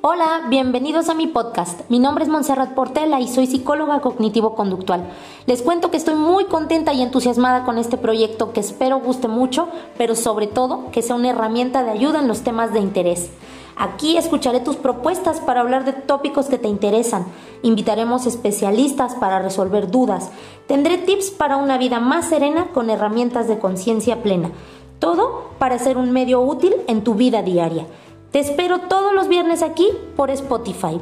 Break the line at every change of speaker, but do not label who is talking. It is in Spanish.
Hola, bienvenidos a mi podcast. Mi nombre es Montserrat Portela y soy psicóloga cognitivo-conductual. Les cuento que estoy muy contenta y entusiasmada con este proyecto que espero guste mucho, pero sobre todo que sea una herramienta de ayuda en los temas de interés. Aquí escucharé tus propuestas para hablar de tópicos que te interesan. Invitaremos especialistas para resolver dudas. Tendré tips para una vida más serena con herramientas de conciencia plena. Todo para ser un medio útil en tu vida diaria. Te espero todos los viernes aquí por Spotify.